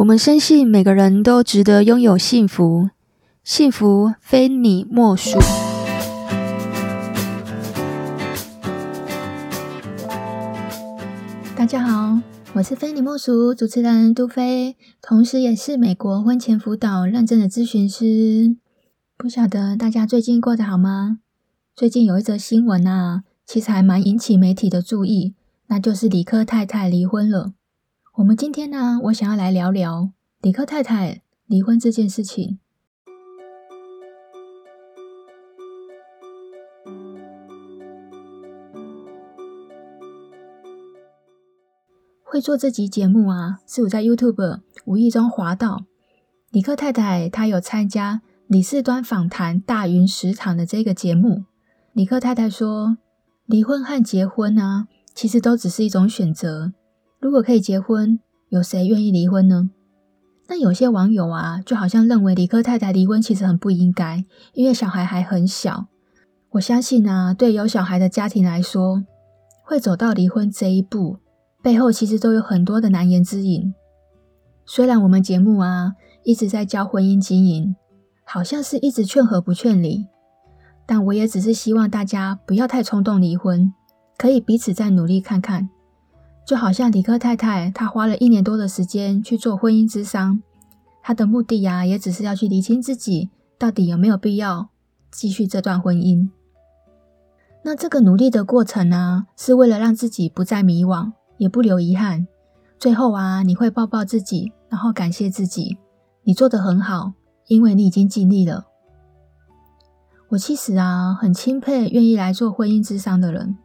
我们深信每个人都值得拥有幸福，幸福非你莫属。大家好，我是非你莫属主持人杜菲，同时也是美国婚前辅导认证的咨询师。不晓得大家最近过得好吗？最近有一则新闻啊，其实还蛮引起媒体的注意，那就是理科太太离婚了。我们今天呢，我想要来聊聊李克太太离婚这件事情。会做这集节目啊，是我在 YouTube 无意中滑到李克太太，她有参加李四端访谈大云食堂的这个节目。李克太太说，离婚和结婚呢，其实都只是一种选择。如果可以结婚，有谁愿意离婚呢？那有些网友啊，就好像认为理科太太离婚其实很不应该，因为小孩还很小。我相信啊，对有小孩的家庭来说，会走到离婚这一步，背后其实都有很多的难言之隐。虽然我们节目啊一直在教婚姻经营，好像是一直劝和不劝离，但我也只是希望大家不要太冲动离婚，可以彼此再努力看看。就好像李克太太，她花了一年多的时间去做婚姻之商，她的目的呀，也只是要去厘清自己到底有没有必要继续这段婚姻。那这个努力的过程呢，是为了让自己不再迷惘，也不留遗憾。最后啊，你会抱抱自己，然后感谢自己，你做得很好，因为你已经尽力了。我其实啊，很钦佩愿意来做婚姻之商的人，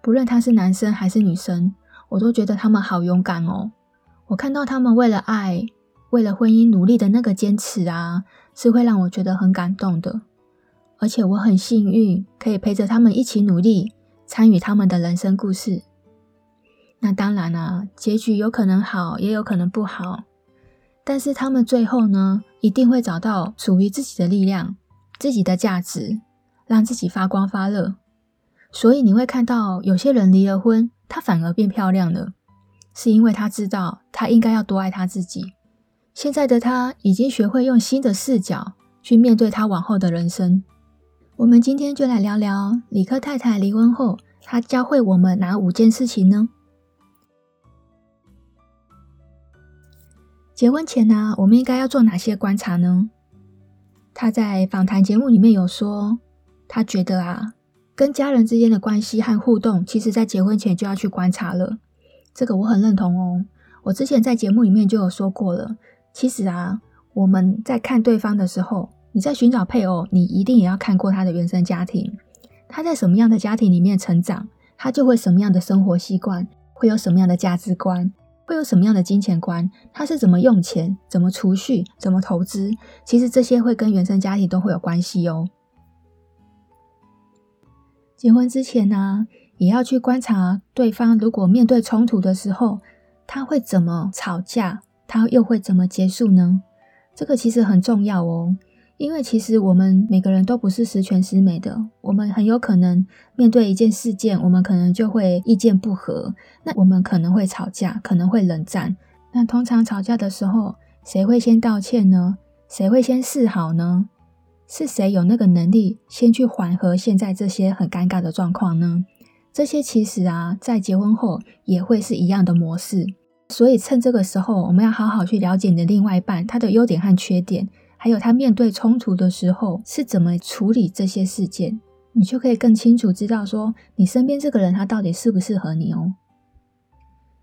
不论他是男生还是女生。我都觉得他们好勇敢哦！我看到他们为了爱、为了婚姻努力的那个坚持啊，是会让我觉得很感动的。而且我很幸运，可以陪着他们一起努力，参与他们的人生故事。那当然啊，结局有可能好，也有可能不好。但是他们最后呢，一定会找到属于自己的力量、自己的价值，让自己发光发热。所以你会看到有些人离了婚。她反而变漂亮了，是因为她知道她应该要多爱她自己。现在的她已经学会用新的视角去面对她往后的人生。我们今天就来聊聊理科太太离婚后，她教会我们哪五件事情呢？结婚前呢，我们应该要做哪些观察呢？她在访谈节目里面有说，她觉得啊。跟家人之间的关系和互动，其实在结婚前就要去观察了。这个我很认同哦。我之前在节目里面就有说过了。其实啊，我们在看对方的时候，你在寻找配偶，你一定也要看过他的原生家庭。他在什么样的家庭里面成长，他就会什么样的生活习惯，会有什么样的价值观，会有什么样的金钱观，他是怎么用钱，怎么储蓄，怎么投资。其实这些会跟原生家庭都会有关系哦。结婚之前呢，也要去观察对方，如果面对冲突的时候，他会怎么吵架，他又会怎么结束呢？这个其实很重要哦，因为其实我们每个人都不是十全十美的，我们很有可能面对一件事件，我们可能就会意见不合，那我们可能会吵架，可能会冷战。那通常吵架的时候，谁会先道歉呢？谁会先示好呢？是谁有那个能力先去缓和现在这些很尴尬的状况呢？这些其实啊，在结婚后也会是一样的模式。所以趁这个时候，我们要好好去了解你的另外一半，他的优点和缺点，还有他面对冲突的时候是怎么处理这些事件，你就可以更清楚知道说，你身边这个人他到底适不适合你哦。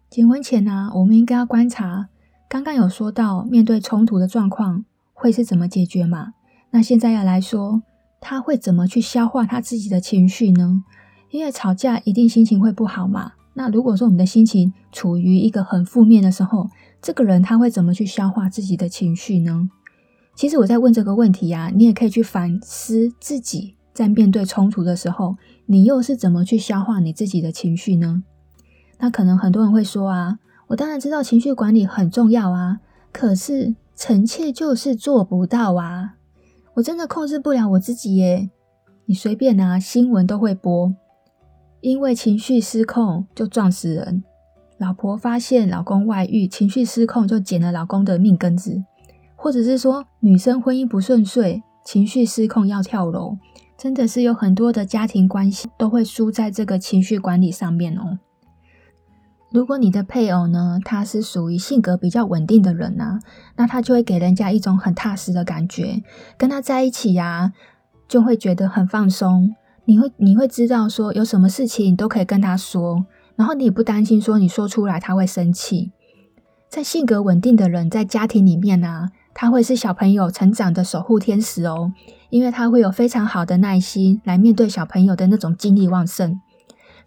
结婚前呢，我们应该要观察，刚刚有说到面对冲突的状况会是怎么解决嘛？那现在要来说，他会怎么去消化他自己的情绪呢？因为吵架一定心情会不好嘛。那如果说我们的心情处于一个很负面的时候，这个人他会怎么去消化自己的情绪呢？其实我在问这个问题啊，你也可以去反思自己在面对冲突的时候，你又是怎么去消化你自己的情绪呢？那可能很多人会说啊，我当然知道情绪管理很重要啊，可是臣妾就是做不到啊。我真的控制不了我自己耶！你随便拿新闻都会播，因为情绪失控就撞死人，老婆发现老公外遇，情绪失控就剪了老公的命根子，或者是说女生婚姻不顺遂，情绪失控要跳楼，真的是有很多的家庭关系都会输在这个情绪管理上面哦。如果你的配偶呢，他是属于性格比较稳定的人啊，那他就会给人家一种很踏实的感觉，跟他在一起呀，就会觉得很放松。你会你会知道说有什么事情你都可以跟他说，然后你也不担心说你说出来他会生气。在性格稳定的人在家庭里面啊，他会是小朋友成长的守护天使哦，因为他会有非常好的耐心来面对小朋友的那种精力旺盛。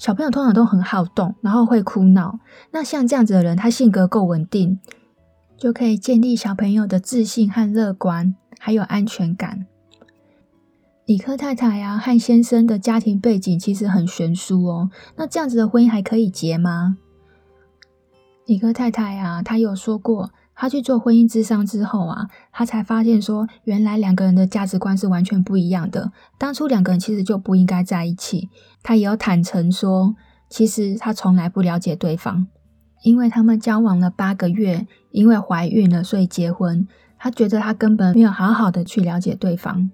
小朋友通常都很好动，然后会哭闹。那像这样子的人，他性格够稳定，就可以建立小朋友的自信和乐观，还有安全感。理科太太呀、啊，和先生的家庭背景其实很悬殊哦。那这样子的婚姻还可以结吗？理科太太呀、啊，她有说过。他去做婚姻咨商之后啊，他才发现说，原来两个人的价值观是完全不一样的。当初两个人其实就不应该在一起。他也有坦诚说，其实他从来不了解对方，因为他们交往了八个月，因为怀孕了，所以结婚。他觉得他根本没有好好的去了解对方。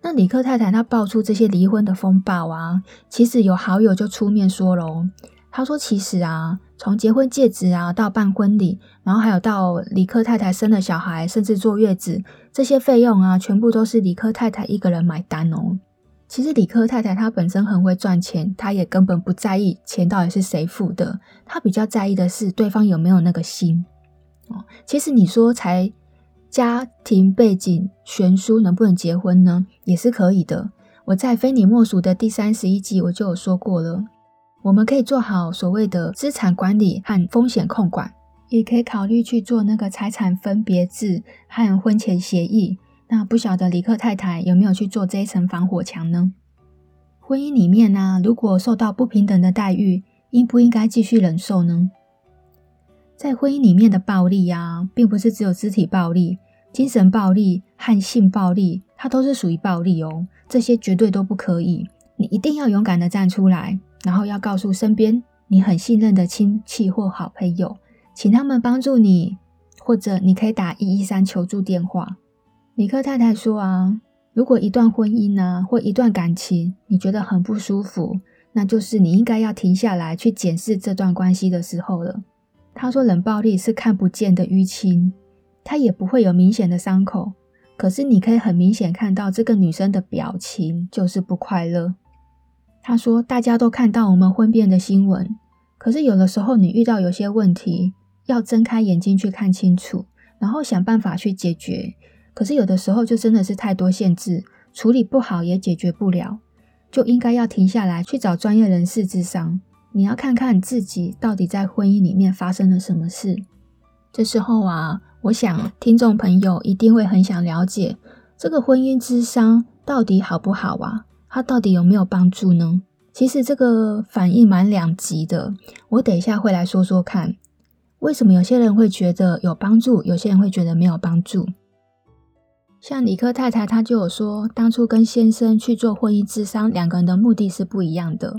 那李克太太她爆出这些离婚的风暴啊，其实有好友就出面说喽，他说其实啊。从结婚戒指啊，到办婚礼，然后还有到理科太太生了小孩，甚至坐月子，这些费用啊，全部都是理科太太一个人买单哦。其实理科太太她本身很会赚钱，她也根本不在意钱到底是谁付的，她比较在意的是对方有没有那个心哦。其实你说才家庭背景悬殊能不能结婚呢？也是可以的。我在非你莫属的第三十一集我就有说过了。我们可以做好所谓的资产管理和风险控管，也可以考虑去做那个财产分别制和婚前协议。那不晓得李克太太有没有去做这一层防火墙呢？婚姻里面呢、如果受到不平等的待遇，应不应该继续忍受呢？在婚姻里面的暴力啊，并不是只有肢体暴力、精神暴力和性暴力，它都是属于暴力哦。这些绝对都不可以，你一定要勇敢的站出来。然后要告诉身边你很信任的亲戚或好朋友，请他们帮助你，或者你可以打一一三求助电话。尼克太太说啊，如果一段婚姻啊或一段感情你觉得很不舒服，那就是你应该要停下来去检视这段关系的时候了。她说冷暴力是看不见的淤青，它也不会有明显的伤口，可是你可以很明显看到这个女生的表情就是不快乐。他说：“大家都看到我们婚变的新闻，可是有的时候你遇到有些问题，要睁开眼睛去看清楚，然后想办法去解决。可是有的时候就真的是太多限制，处理不好也解决不了，就应该要停下来去找专业人士咨商。你要看看自己到底在婚姻里面发生了什么事。这时候啊，我想听众朋友一定会很想了解，这个婚姻咨商到底好不好啊？”它到底有没有帮助呢？其实这个反应蛮两极的，我等一下会来说说看，为什么有些人会觉得有帮助，有些人会觉得没有帮助。像理科太太，她就有说，当初跟先生去做婚姻咨商，两个人的目的是不一样的。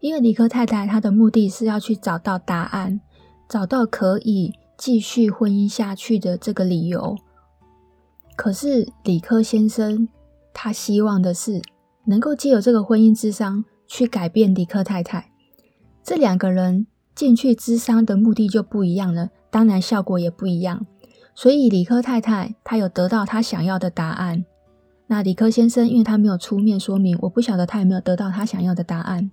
因为理科太太她的目的是要去找到答案，找到可以继续婚姻下去的这个理由。可是理科先生他希望的是。能够借由这个婚姻咨商去改变理科太太，这两个人进去咨商的目的就不一样了，当然效果也不一样。所以理科太太她有得到她想要的答案，那理科先生因为他没有出面说明，我不晓得他有没有得到他想要的答案。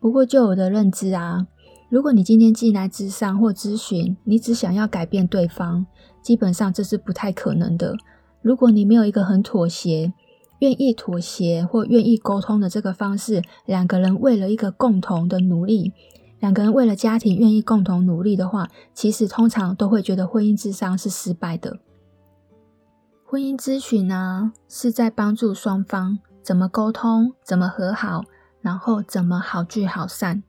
不过就我的认知啊，如果你今天进来咨商或咨询，你只想要改变对方，基本上这是不太可能的。如果你没有一个很妥协。愿意妥协或愿意沟通的这个方式，两个人为了一个共同的努力，两个人为了家庭愿意共同努力的话，其实通常都会觉得婚姻咨商是失败的。婚姻咨询呢，是在帮助双方怎么沟通、怎么和好，然后怎么好聚好散。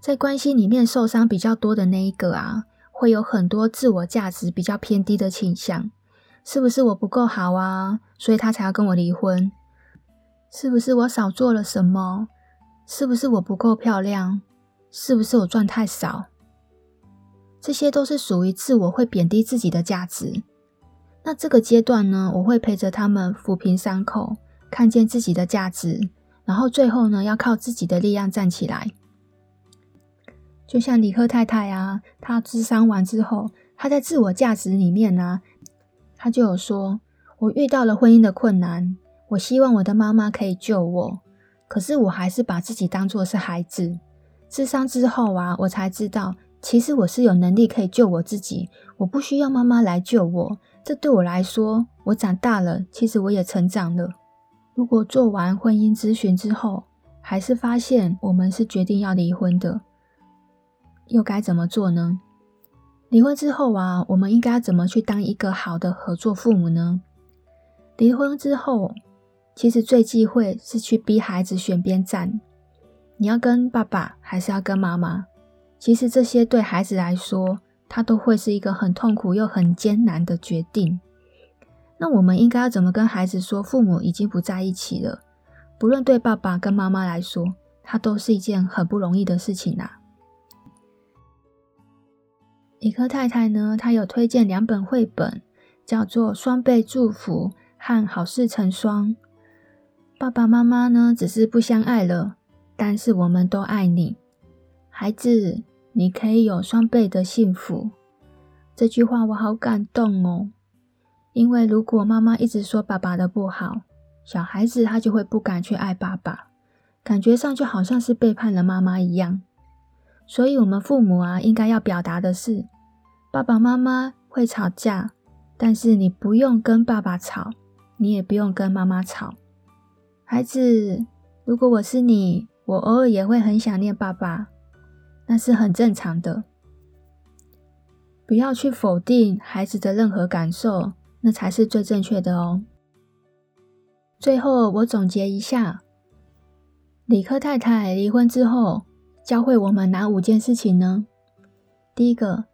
在关系里面受伤比较多的那一个啊，会有很多自我价值比较偏低的倾向。是不是我不够好啊？所以他才要跟我离婚？是不是我少做了什么？是不是我不够漂亮？是不是我赚太少？这些都是属于自我会贬低自己的价值。那这个阶段呢，我会陪着他们抚平伤口，看见自己的价值，然后最后呢，要靠自己的力量站起来。就像李克太太啊，她咨商完之后，她在自我价值里面呢、他就有说：“我遇到了婚姻的困难，我希望我的妈妈可以救我，可是我还是把自己当作是孩子。”智商之后啊，我才知道，其实我是有能力可以救我自己，我不需要妈妈来救我。这对我来说，我长大了，其实我也成长了。如果做完婚姻咨询之后，还是发现我们是决定要离婚的，又该怎么做呢？离婚之后啊，我们应该怎么去当一个好的合作父母呢？离婚之后，其实最忌讳是去逼孩子选边站。你要跟爸爸还是要跟妈妈？其实这些对孩子来说，他都会是一个很痛苦又很艰难的决定。那我们应该要怎么跟孩子说？父母已经不在一起了，不论对爸爸跟妈妈来说，它都是一件很不容易的事情啊。理科太太呢，她有推荐两本绘本，叫做《双倍祝福》和《好事成双》。爸爸妈妈呢，只是不相爱了。但是我们都爱你，孩子，你可以有双倍的幸福。这句话我好感动哦，因为如果妈妈一直说爸爸的不好，小孩子他就会不敢去爱爸爸，感觉上就好像是背叛了妈妈一样。所以，我们父母啊，应该要表达的是，爸爸妈妈会吵架，但是你不用跟爸爸吵，你也不用跟妈妈吵。孩子，如果我是你。我偶尔也会很想念爸爸，那是很正常的。不要去否定孩子的任何感受，那才是最正确的哦。最后，我总结一下：理科太太离婚之后，教会我们哪五件事情呢？第一个，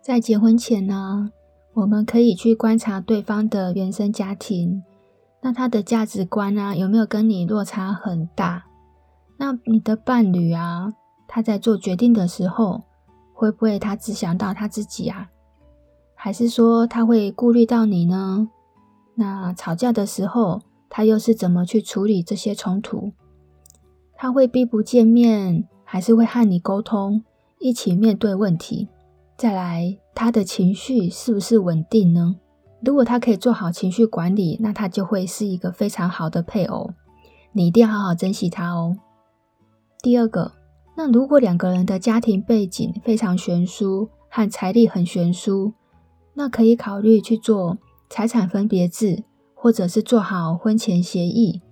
在结婚前呢，我们可以去观察对方的原生家庭，那他的价值观啊，有没有跟你落差很大？那你的伴侣啊，他在做决定的时候，会不会他只想到他自己啊？还是说他会顾虑到你呢？那吵架的时候，他又是怎么去处理这些冲突？他会避不见面，还是会和你沟通，一起面对问题？再来，他的情绪是不是稳定呢？如果他可以做好情绪管理，那他就会是一个非常好的配偶。你一定要好好珍惜他哦。第二个，那如果两个人的家庭背景非常悬殊，和财力很悬殊，那可以考虑去做财产分别制，或者是做好婚前协议，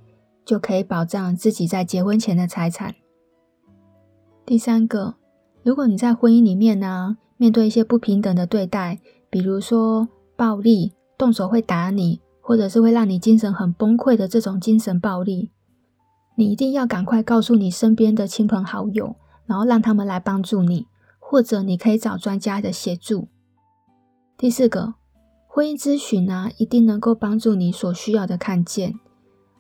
就可以保障自己在结婚前的财产。第三个，如果你在婚姻里面呢，面对一些不平等的对待，比如说暴力、动手会打你，或者是会让你精神很崩溃的这种精神暴力。你一定要赶快告诉你身边的亲朋好友，然后让他们来帮助你，或者你可以找专家的协助。第四个，婚姻咨询呢，一定能够帮助你所需要的看见，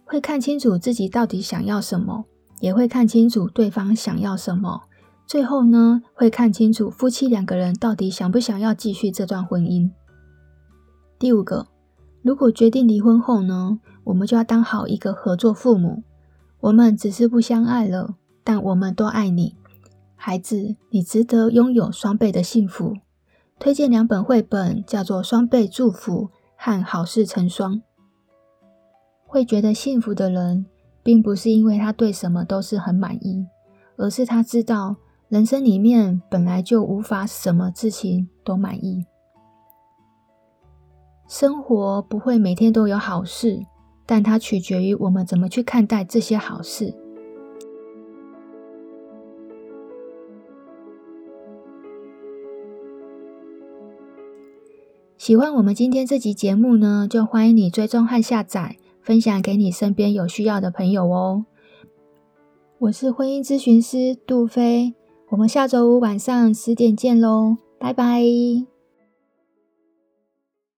会看清楚自己到底想要什么，也会看清楚对方想要什么，最后呢，会看清楚夫妻两个人到底想不想要继续这段婚姻。第五个，如果决定离婚后呢，我们就要当好一个合作父母。我们只是不相爱了，但我们都爱你，孩子，你值得拥有双倍的幸福。推荐两本绘本，叫做《双倍祝福》和《好事成双》。会觉得幸福的人，并不是因为他对什么都是很满意，而是他知道人生里面本来就无法什么事情都满意。生活不会每天都有好事。但它取决于我们怎么去看待这些好事。喜欢我们今天这集节目呢，就欢迎你追踪和下载，分享给你身边有需要的朋友哦。我是婚姻咨询师杜飞，我们下周五晚上十点见喽，拜拜。